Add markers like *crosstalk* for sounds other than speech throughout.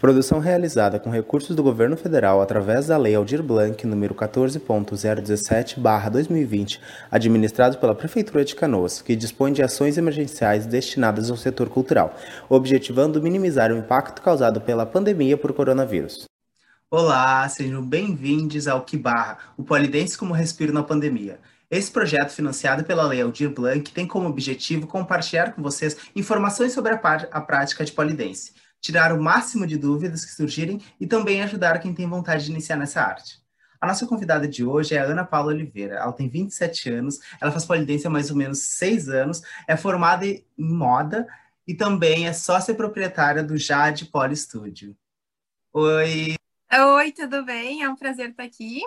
Produção realizada com recursos do governo federal através da Lei Aldir Blanc número 14.017/2020, administrado pela Prefeitura de Canoas, que dispõe de ações emergenciais destinadas ao setor cultural, objetivando minimizar o impacto causado pela pandemia por coronavírus. Olá, sejam bem-vindos ao Kibarra, o Polidense como Respiro na Pandemia. Esse projeto, financiado pela Lei Aldir Blanc, tem como objetivo compartilhar com vocês informações sobre a, a prática de polidense tirar o máximo de dúvidas que surgirem e também ajudar quem tem vontade de iniciar nessa arte. A nossa convidada de hoje é a Ana Paula Oliveira. Ela tem 27 anos, ela faz polidência há mais ou menos 6 anos, é formada em moda e também é sócia proprietária do Jade Poli Studio. Oi! Oi, tudo bem? É um prazer estar aqui.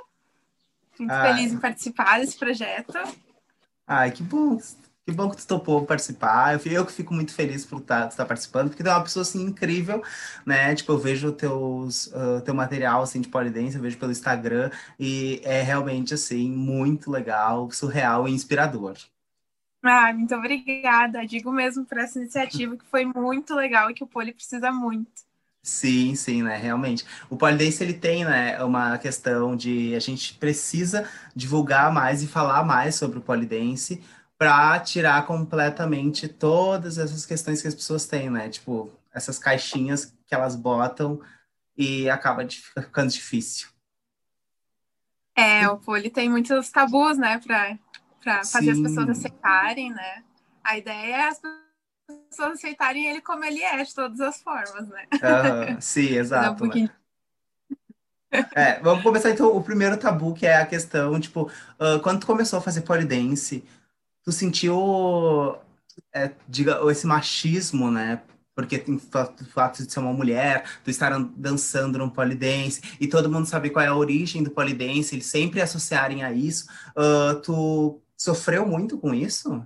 Muito ah. feliz em participar desse projeto. Ai, que bom que bom que tu topou participar. Eu, eu que fico muito feliz por estar, tá, estar participando, porque tu é uma pessoa assim incrível, né? Tipo, eu vejo teus, uh, teu material assim de polidense, eu vejo pelo Instagram e é realmente assim muito legal, surreal e inspirador. Ah, muito obrigada. Digo mesmo por essa iniciativa que foi muito legal e que o Poli precisa muito. Sim, sim, né? Realmente. O polidense ele tem, né, uma questão de a gente precisa divulgar mais e falar mais sobre o polidense, para tirar completamente todas essas questões que as pessoas têm, né? Tipo, essas caixinhas que elas botam e acaba de, ficando difícil. É, o poli tem muitos tabus, né, para fazer as pessoas aceitarem, né? A ideia é as pessoas aceitarem ele como ele é, de todas as formas, né? Uhum, sim, *laughs* exato. né? *laughs* É, vamos começar então o primeiro tabu, que é a questão, tipo, uh, quando tu começou a fazer polidense, tu sentiu é, diga, esse machismo, né? Porque tem o fato de ser uma mulher, tu estar dançando no polidense, e todo mundo sabe qual é a origem do polidense, eles sempre associarem a isso. Uh, tu sofreu muito com isso?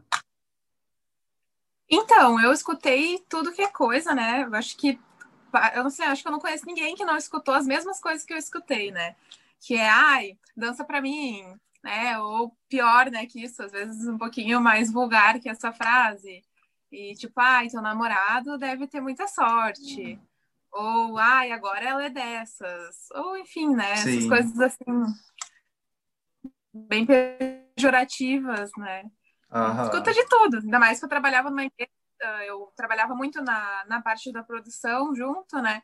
Então, eu escutei tudo que é coisa, né? Eu acho que eu não sei, acho que eu não conheço ninguém que não escutou as mesmas coisas que eu escutei, né? Que é, ai, dança pra mim, né? Ou pior, né, que isso, às vezes um pouquinho mais vulgar que essa frase. E tipo, ai, teu namorado deve ter muita sorte. Uhum. Ou, ai, agora ela é dessas. Ou, enfim, né? Sim. Essas coisas assim, bem pejorativas, né? Uhum. Escuta de tudo. Ainda mais que eu trabalhava numa empresa, eu trabalhava muito na, na parte da produção junto, né?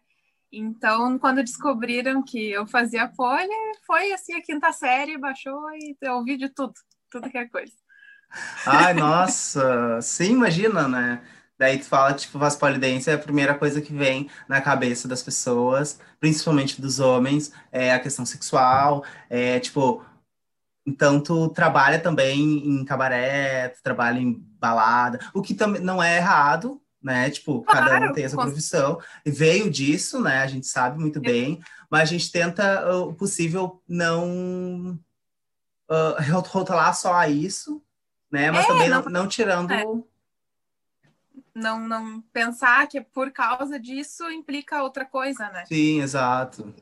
Então, quando descobriram que eu fazia pole, foi assim a quinta série, baixou e eu ouvi de tudo, tudo que é coisa. Ai, nossa, sim, imagina, né? Daí tu fala, tipo, faz polidense, é a primeira coisa que vem na cabeça das pessoas, principalmente dos homens, é a questão sexual, é tipo, então tu trabalha também em cabaré, tu trabalha em balada, o que também não é errado, né? Tipo, claro, cada um tem essa profissão. E veio disso, né? A gente sabe muito bem, mas a gente tenta o possível não uh, rotular só a isso, né? Mas é, também não, não tirando. É. Não, não pensar que por causa disso implica outra coisa, né? Sim, exato.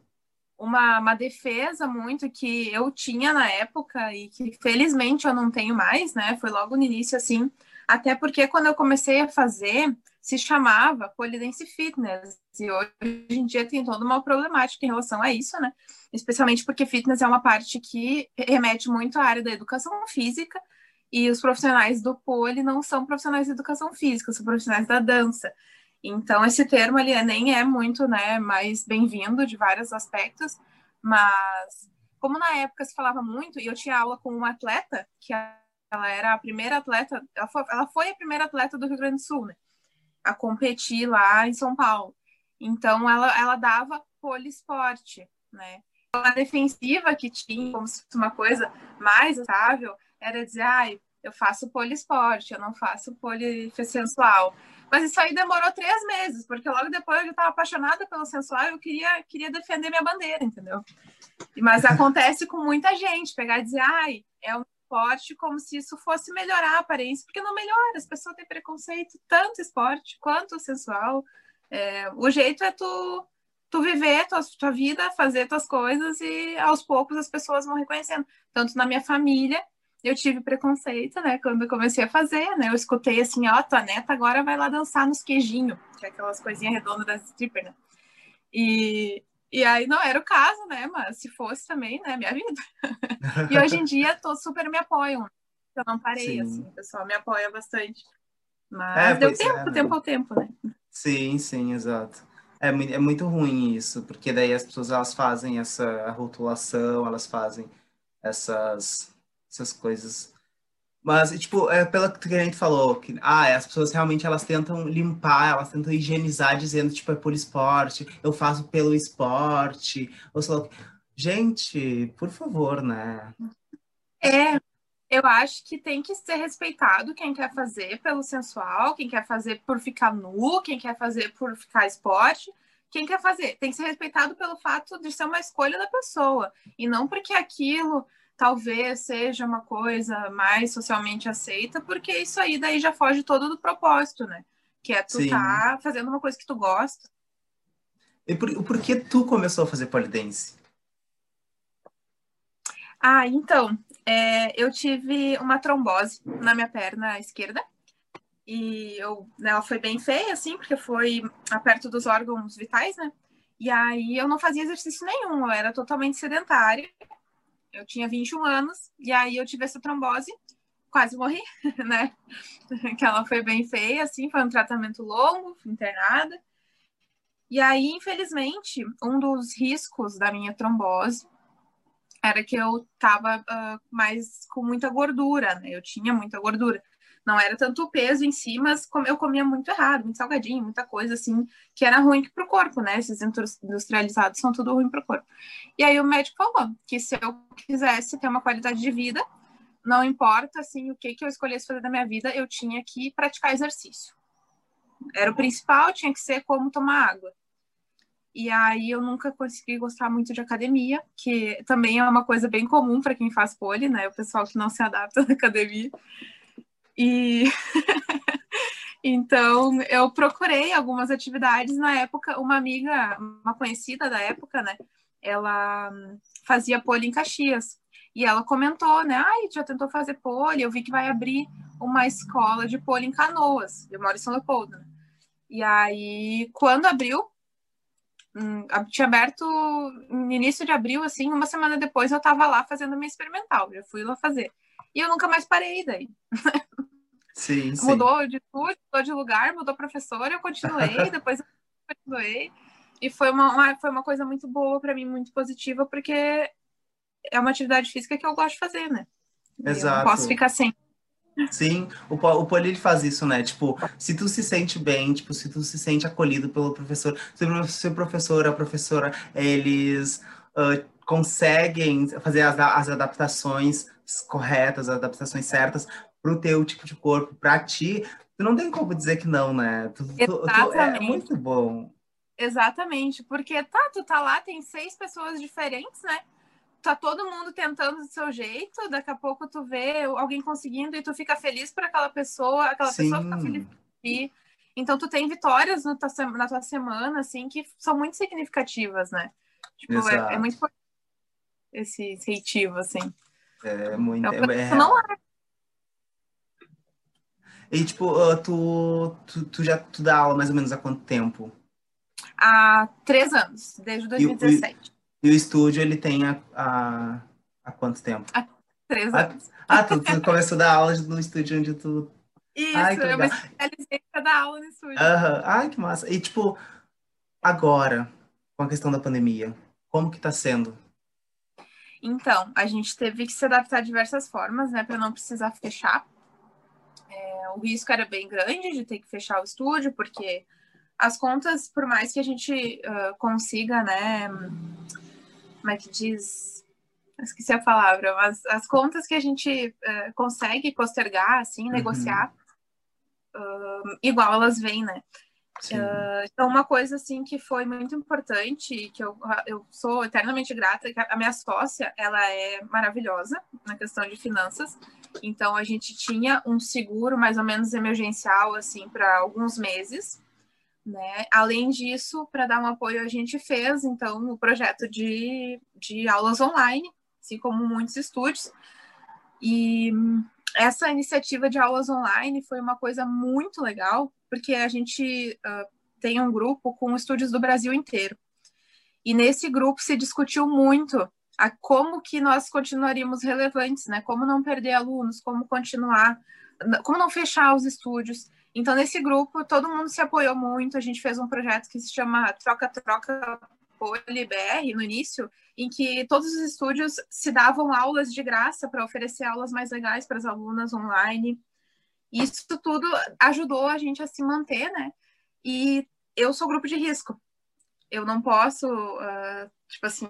Uma, uma defesa muito que eu tinha na época e que felizmente eu não tenho mais, né? Foi logo no início assim. Até porque quando eu comecei a fazer, se chamava Polidense Fitness. E hoje em dia tem toda uma problemática em relação a isso, né? Especialmente porque fitness é uma parte que remete muito à área da educação física e os profissionais do poli não são profissionais de educação física, são profissionais da dança. Então, esse termo ali nem é muito né, mais bem-vindo de vários aspectos, mas como na época se falava muito, e eu tinha aula com uma atleta, que ela era a primeira atleta, ela foi, ela foi a primeira atleta do Rio Grande do Sul, né? A competir lá em São Paulo. Então, ela, ela dava poliesporte, né? A defensiva que tinha, como se fosse uma coisa mais estável, era dizer, ai, eu faço poliesporte, eu não faço polifessensual. Mas isso aí demorou três meses, porque logo depois eu estava apaixonada pelo sensual e eu queria, queria defender minha bandeira, entendeu? Mas acontece com muita gente, pegar e dizer, ai, é um esporte como se isso fosse melhorar a aparência, porque não melhora, as pessoas têm preconceito, tanto esporte quanto sensual. É, o jeito é tu, tu viver tua, tua vida, fazer tuas coisas e aos poucos as pessoas vão reconhecendo. Tanto na minha família, eu tive preconceito, né, quando eu comecei a fazer, né, eu escutei assim, ó, tua neta agora vai lá dançar nos queijinhos, que é aquelas coisinhas redondas das stripper, né. E, e aí não era o caso, né? Mas se fosse também, né? Minha vida. *laughs* e hoje em dia todos super me apoiam. Eu não parei, Sim. assim, o pessoal me apoia bastante. Mas é, deu tempo, é, né? tempo ao tempo, né? Sim, sim, exato. É, é muito ruim isso, porque daí as pessoas elas fazem essa rotulação, elas fazem essas, essas coisas. Mas, tipo, é pelo que a gente falou, que ah, as pessoas realmente elas tentam limpar, elas tentam higienizar, dizendo, tipo, é por esporte, eu faço pelo esporte, ou sei lá. Gente, por favor, né? É, eu acho que tem que ser respeitado quem quer fazer pelo sensual, quem quer fazer por ficar nu, quem quer fazer por ficar esporte, quem quer fazer. Tem que ser respeitado pelo fato de ser uma escolha da pessoa e não porque aquilo talvez seja uma coisa mais socialmente aceita, porque isso aí daí já foge todo do propósito, né? Que é tu Sim. tá fazendo uma coisa que tu gosta. E por, por que tu começou a fazer polidense? Ah, então, é, eu tive uma trombose na minha perna esquerda. E eu, ela foi bem feia, assim, porque foi perto dos órgãos vitais, né? E aí eu não fazia exercício nenhum, eu era totalmente sedentária. Eu tinha 21 anos, e aí eu tive essa trombose, quase morri, *laughs* né? que ela foi bem feia, assim, foi um tratamento longo, internada. E aí, infelizmente, um dos riscos da minha trombose era que eu tava uh, mais com muita gordura, né? Eu tinha muita gordura. Não era tanto o peso em si, mas eu comia muito errado, muito salgadinho, muita coisa assim, que era ruim pro corpo, né? Esses industrializados são tudo ruim pro corpo. E aí o médico falou que se eu quisesse ter uma qualidade de vida, não importa assim o que que eu escolhesse fazer da minha vida, eu tinha que praticar exercício. Era o principal, tinha que ser como tomar água. E aí eu nunca consegui gostar muito de academia, que também é uma coisa bem comum para quem faz pole, né? O pessoal que não se adapta *laughs* na academia. E *laughs* então eu procurei algumas atividades na época, uma amiga, uma conhecida da época, né? Ela fazia pole em Caxias. E ela comentou, né? Ai, já tentou fazer pole? Eu vi que vai abrir uma escola de pole em Canoas. Eu moro em São Leopoldo. Né? E aí, quando abriu, Hum, tinha aberto no início de abril, assim, uma semana depois eu tava lá fazendo minha experimental, já fui lá fazer. E eu nunca mais parei daí. *laughs* Sim, sim. Mudou de tudo, mudou de lugar, mudou professor, eu continuei, *laughs* depois eu continuei. E foi uma, uma foi uma coisa muito boa para mim, muito positiva, porque é uma atividade física que eu gosto de fazer, né? Exato. Eu não posso ficar sem. Sim, o, o Poli faz isso, né? Tipo, se tu se sente bem, tipo, se tu se sente acolhido pelo professor, se o professor, a professora, eles uh, conseguem fazer as, as adaptações corretas, as adaptações certas pro teu tipo de corpo, para ti, tu não tem como dizer que não, né? Tu, tu, tu, é muito bom. Exatamente, porque tá, tu tá lá, tem seis pessoas diferentes, né? tá todo mundo tentando do seu jeito, daqui a pouco tu vê alguém conseguindo e tu fica feliz por aquela pessoa, aquela Sim. pessoa fica feliz por ti. Então tu tem vitórias na tua, na tua semana, assim, que são muito significativas, né? Tipo, é, é, muito esse incentivo, assim. É muito. Então, é, é... Não é. E tipo, uh, tu, tu, tu, já tu dá aula mais ou menos há quanto tempo? Há três anos, desde 2017. E, e o estúdio, ele tem há, há, há quanto tempo? Há três anos. Ah, tu, tu começou a dar aula no estúdio onde tu... Isso, Ai, eu me especializei para dar aula no estúdio. Uhum. Ai, que massa. E, tipo, agora, com a questão da pandemia, como que tá sendo? Então, a gente teve que se adaptar de diversas formas, né, para não precisar fechar. É, o risco era bem grande de ter que fechar o estúdio, porque as contas, por mais que a gente uh, consiga, né, como é que diz? Esqueci a palavra, mas as contas que a gente uh, consegue postergar, assim, uhum. negociar, uh, igual elas vêm, né? Uh, então, uma coisa assim que foi muito importante, que eu, eu sou eternamente grata, é que a minha sócia, ela é maravilhosa na questão de finanças. Então, a gente tinha um seguro mais ou menos emergencial, assim, para alguns meses. Né? Além disso, para dar um apoio, a gente fez então o projeto de, de aulas online, assim como muitos estúdios. E essa iniciativa de aulas online foi uma coisa muito legal, porque a gente uh, tem um grupo com estúdios do Brasil inteiro. E nesse grupo se discutiu muito a como que nós continuaríamos relevantes, né? Como não perder alunos, como continuar, como não fechar os estúdios. Então, nesse grupo, todo mundo se apoiou muito. A gente fez um projeto que se chama Troca-Troca PoliBR no início, em que todos os estúdios se davam aulas de graça para oferecer aulas mais legais para as alunas online. Isso tudo ajudou a gente a se manter, né? E eu sou grupo de risco. Eu não posso, uh, tipo assim,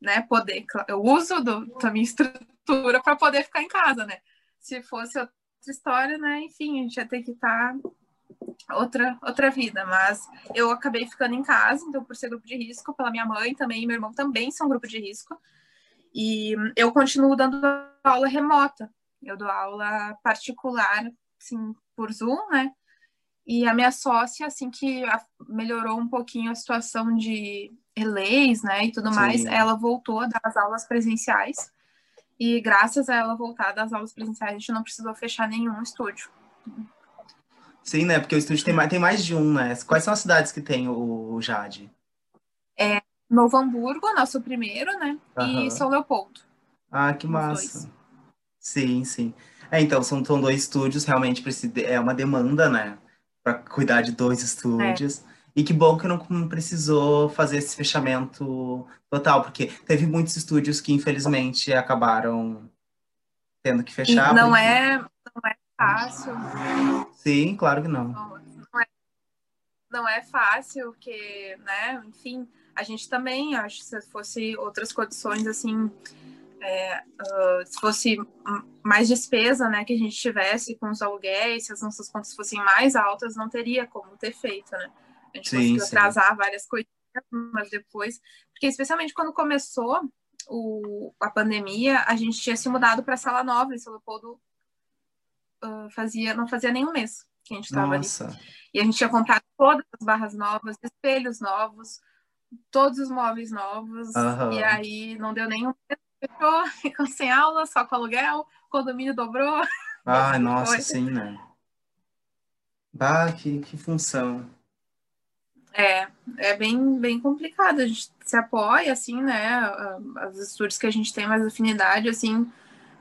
né, poder. Eu uso do, da minha estrutura para poder ficar em casa, né? Se fosse outra história, né? Enfim, a gente ia ter que estar tá outra outra vida, mas eu acabei ficando em casa, então por ser grupo de risco, pela minha mãe também, e meu irmão também são grupo de risco. E eu continuo dando aula remota. Eu dou aula particular, assim, por Zoom, né? E a minha sócia, assim que melhorou um pouquinho a situação de leis, né, e tudo Sim. mais, ela voltou a dar as aulas presenciais. E graças a ela voltar das aulas presenciais, a gente não precisou fechar nenhum estúdio. Sim, né? Porque o estúdio tem mais, tem mais de um, né? Quais são as cidades que tem o Jade? É Novo Hamburgo, nosso primeiro, né? Uhum. E São Leopoldo. Ah, que massa. Sim, sim. É, então, são, são dois estúdios, realmente é uma demanda, né? Para cuidar de dois estúdios. É. E que bom que não precisou fazer esse fechamento total, porque teve muitos estúdios que infelizmente acabaram tendo que fechar. Não porque... é, não é fácil. Sim, claro que não. Não é, não é fácil, porque, né, enfim, a gente também, acho que se fosse outras condições assim, é, uh, se fosse mais despesa, né, que a gente tivesse com os aluguéis, se as nossas contas fossem mais altas, não teria como ter feito, né? A gente sim, conseguiu sim. atrasar várias coisas, mas depois, porque especialmente quando começou o, a pandemia, a gente tinha se mudado para a sala nova em São Leopoldo, uh, fazia, não fazia nem um mês que a gente estava ali. E a gente tinha comprado todas as barras novas, espelhos novos, todos os móveis novos, uhum. e aí não deu nenhum fechou, *laughs* ficou sem aula, só com aluguel, condomínio dobrou. *laughs* Ai, nossa, sim, né? Bah, que, que função. É, é bem, bem complicado. A gente se apoia, assim, né? Os estudos que a gente tem mais afinidade, assim,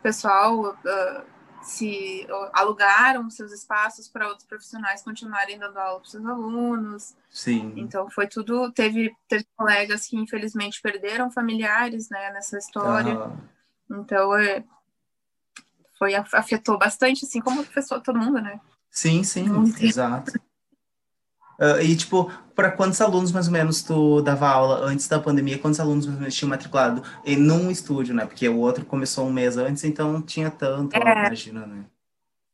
pessoal uh, se alugaram seus espaços para outros profissionais continuarem dando aula para seus alunos. Sim. Então foi tudo. Teve, teve colegas que infelizmente perderam familiares, né, nessa história. Ah. Então é, foi afetou bastante, assim como pessoa, todo mundo, né? Sim, sim, exato. Uh, e, tipo, para quantos alunos mais ou menos tu dava aula antes da pandemia? Quantos alunos mais ou menos tinham matriculado em num estúdio, né? Porque o outro começou um mês antes, então não tinha tanto, é, imagina, né?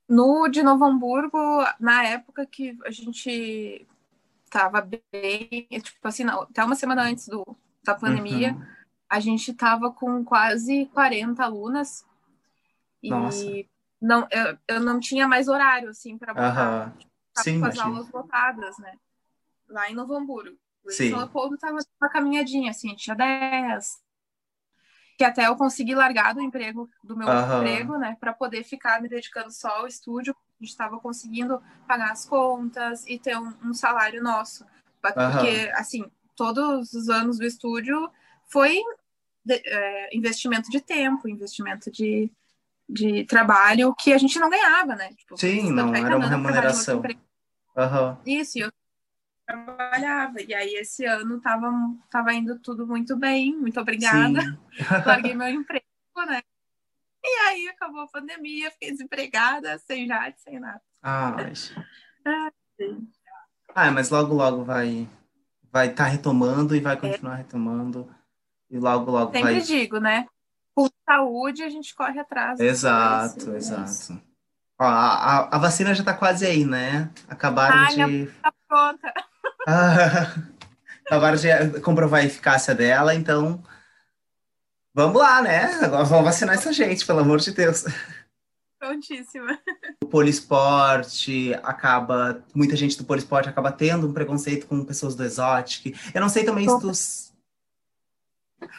No de Novo Hamburgo, na época que a gente tava bem, tipo assim, não, até uma semana antes do, da pandemia, uhum. a gente tava com quase 40 alunas. E Nossa. não, eu, eu não tinha mais horário, assim, para botar. Uhum Sim, com as aulas lotadas, né? Lá em Novo Hamburgo. Sim. Em São Leopoldo tava uma caminhadinha, assim, tinha 10. Que até eu consegui largar do emprego, do meu uhum. emprego, né? para poder ficar me dedicando só ao estúdio. A gente estava conseguindo pagar as contas e ter um, um salário nosso. Porque, uhum. assim, todos os anos do estúdio foi de, é, investimento de tempo, investimento de, de trabalho que a gente não ganhava, né? Tipo, Sim, não era uma remuneração. Uhum. Isso, eu trabalhava. E aí esse ano tava, tava indo tudo muito bem, muito obrigada. *laughs* Larguei meu emprego, né? E aí acabou a pandemia, fiquei desempregada, sem jade, sem nada. Ah, mas... ah, mas logo, logo vai vai estar tá retomando e vai continuar é. retomando. E logo, logo Sempre vai... digo, né? Saúde, a gente corre atrás. Exato, exato. Ó, a, a, vacina já tá quase aí, né? Acabaram Ai, de. Tá pronta. Ah, *laughs* acabaram de comprovar a eficácia dela, então. Vamos lá, né? Agora vamos vacinar essa gente, pelo amor de Deus. Prontíssima. O poliesporte acaba. Muita gente do poliesporte acaba tendo um preconceito com pessoas do exótico. Eu não sei também se tu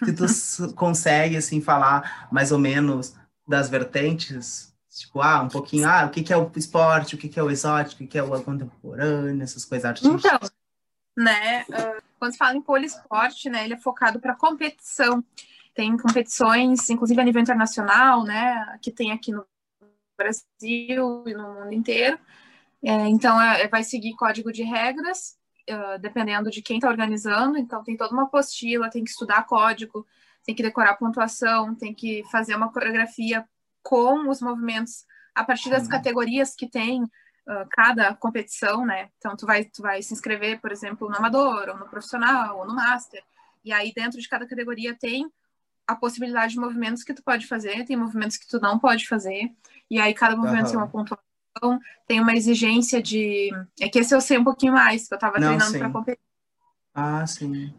se tu consegue, assim, falar mais ou menos das vertentes, tipo, ah, um pouquinho, ah, o que, que é o esporte, o que, que é o exótico, o que, que é o contemporâneo, essas coisas artísticas. Então, né, uh, quando se fala em poliesporte, né, ele é focado para competição. Tem competições, inclusive a nível internacional, né, que tem aqui no Brasil e no mundo inteiro. É, então, é, vai seguir código de regras, uh, dependendo de quem está organizando. Então, tem toda uma apostila, tem que estudar código, tem que decorar pontuação, tem que fazer uma coreografia com os movimentos a partir das uhum. categorias que tem uh, cada competição, né? Então, tu vai, tu vai se inscrever, por exemplo, no amador, ou no profissional, ou no master. E aí, dentro de cada categoria, tem a possibilidade de movimentos que tu pode fazer, tem movimentos que tu não pode fazer. E aí, cada movimento uhum. tem uma pontuação, tem uma exigência de. É que esse eu sei um pouquinho mais, que eu tava não, treinando para competir. Ah, sim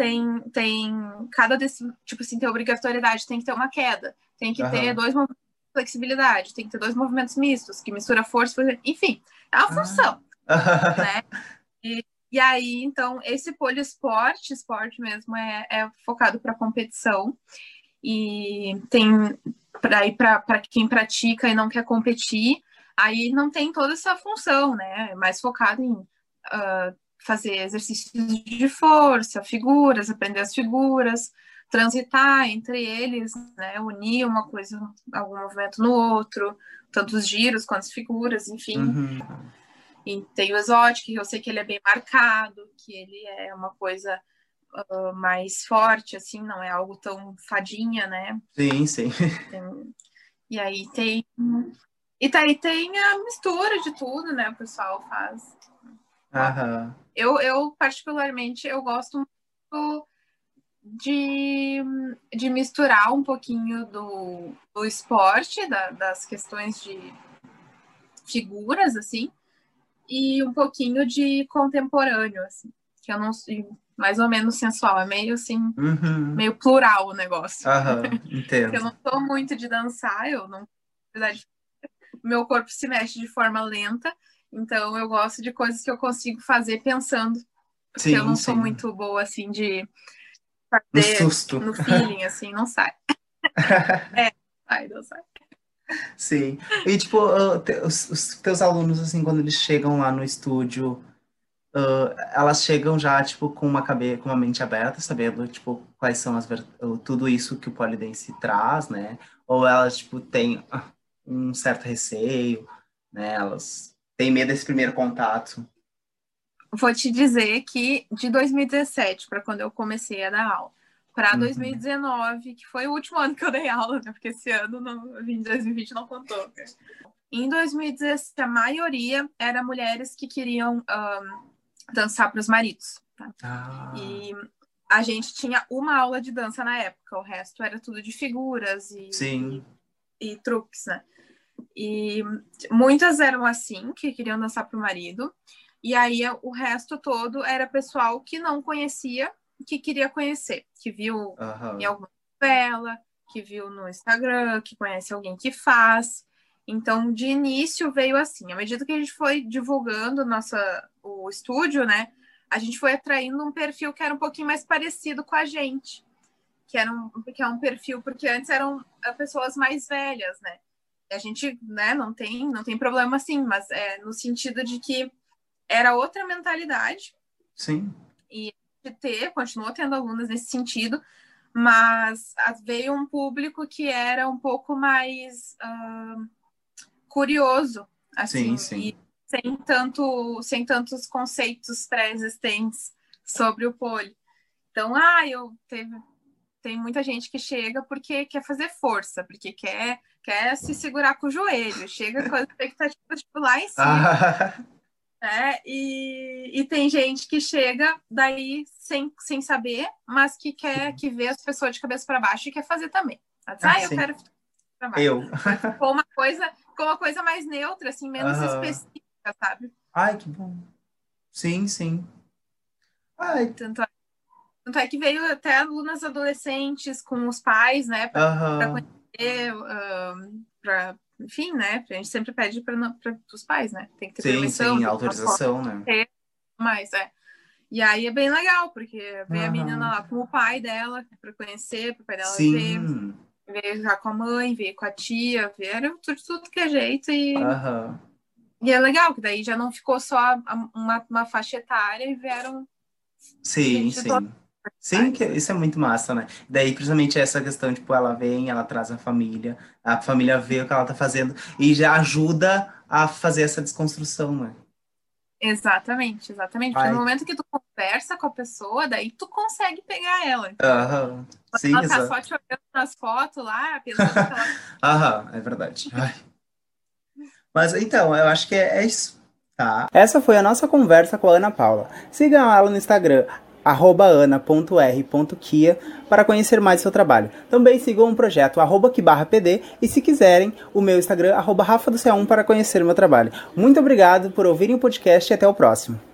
tem, tem cada desse, tipo assim, tem obrigatoriedade, tem que ter uma queda, tem que uhum. ter dois movimentos de flexibilidade, tem que ter dois movimentos mistos, que mistura força, enfim, é uma função, *laughs* né? E, e aí, então, esse poliesporte, esporte mesmo, é, é focado para competição, e tem para quem pratica e não quer competir, aí não tem toda essa função, né? É mais focado em uh, fazer exercícios de força, figuras, aprender as figuras, transitar entre eles, né, unir uma coisa, algum movimento no outro, tanto os giros quanto as figuras, enfim. Uhum. E tem o exótico, que eu sei que ele é bem marcado, que ele é uma coisa uh, mais forte, assim, não é algo tão fadinha, né? Sim, sim. Tem... E aí tem. E daí tem a mistura de tudo, né? O pessoal faz. Aham. Eu, eu, particularmente, eu gosto muito de, de misturar um pouquinho do, do esporte, da, das questões de figuras, assim, e um pouquinho de contemporâneo, assim, que eu não sei, mais ou menos sensual, é meio assim, uhum. meio plural o negócio. Aham, *laughs* entendo. eu não sou muito de dançar, eu não, verdade, meu corpo se mexe de forma lenta, então eu gosto de coisas que eu consigo fazer pensando. Porque sim, eu não sim. sou muito boa assim de fazer no, susto. no feeling, assim, não sai. *laughs* é, sai, não sai. Sim. E tipo, te, os, os, teus alunos, assim, quando eles chegam lá no estúdio, uh, elas chegam já, tipo, com uma cabeça, com uma mente aberta, sabendo, tipo, quais são as tudo isso que o polidense traz, né? Ou elas, tipo, têm um certo receio, né? Elas tem medo desse primeiro contato? Vou te dizer que de 2017, para quando eu comecei a dar aula, para uhum. 2019, que foi o último ano que eu dei aula, né? Porque esse ano, no, 2020, não contou. Em 2017, a maioria era mulheres que queriam um, dançar para os maridos. Tá? Ah. E a gente tinha uma aula de dança na época, o resto era tudo de figuras e, Sim. E, truques, né? E muitas eram assim, que queriam dançar para o marido. E aí o resto todo era pessoal que não conhecia, que queria conhecer, que viu uhum. em alguma novela, que viu no Instagram, que conhece alguém que faz. Então, de início veio assim, à medida que a gente foi divulgando nossa o estúdio, né, a gente foi atraindo um perfil que era um pouquinho mais parecido com a gente, que era um, que é um perfil porque antes eram eh, pessoas mais velhas, né? a gente né, não tem não tem problema assim, mas é no sentido de que era outra mentalidade. Sim. E ter, continuou tendo alunas nesse sentido, mas veio um público que era um pouco mais uh, curioso, assim, sim, sim. sem tanto sem tantos conceitos pré-existentes sobre o poli. Então, ah, eu teve tem muita gente que chega porque quer fazer força, porque quer quer se segurar com o joelho, chega com a expectativa tipo, lá em cima. né? E, e tem gente que chega daí sem, sem saber, mas que quer que vê as pessoas de cabeça para baixo e quer fazer também. Ah, ah eu sim. quero Eu. Ficou uma coisa, ficou uma coisa mais neutra, assim, menos específica, sabe? Ai, que bom. Sim, sim. Ai. Tanto, é, tanto é que veio até alunas adolescentes com os pais, né, para conhecer uh, para enfim, né? A gente sempre pede para os pais, né? Tem que ter sim, permissão. Sim, autorização, né? Mas é. E aí é bem legal, porque vem uhum. a menina lá com o pai dela para conhecer, para o pai dela sim. ver, ver já com a mãe, ver com a tia, ver tudo, tudo que é jeito e uhum. e é legal que daí já não ficou só uma, uma faixa etária e vieram Sim, sim. Sim, que isso é muito massa, né? Daí, principalmente essa questão, tipo, ela vem, ela traz a família, a família vê o que ela tá fazendo e já ajuda a fazer essa desconstrução, né? Exatamente, exatamente. Porque no momento que tu conversa com a pessoa, daí tu consegue pegar ela. Aham. Sim, ela tá exato. só te olhando nas fotos lá, pensando que ela *laughs* Aham, é verdade. Ai. Mas então, eu acho que é, é isso. Tá. Essa foi a nossa conversa com a Ana Paula. Sigam ela no Instagram, arroba ana.r.kia, para conhecer mais seu trabalho. Também sigam o projeto arroba que barra pd e se quiserem, o meu Instagram, arroba rafa do C1 para conhecer meu trabalho. Muito obrigado por ouvirem o podcast e até o próximo.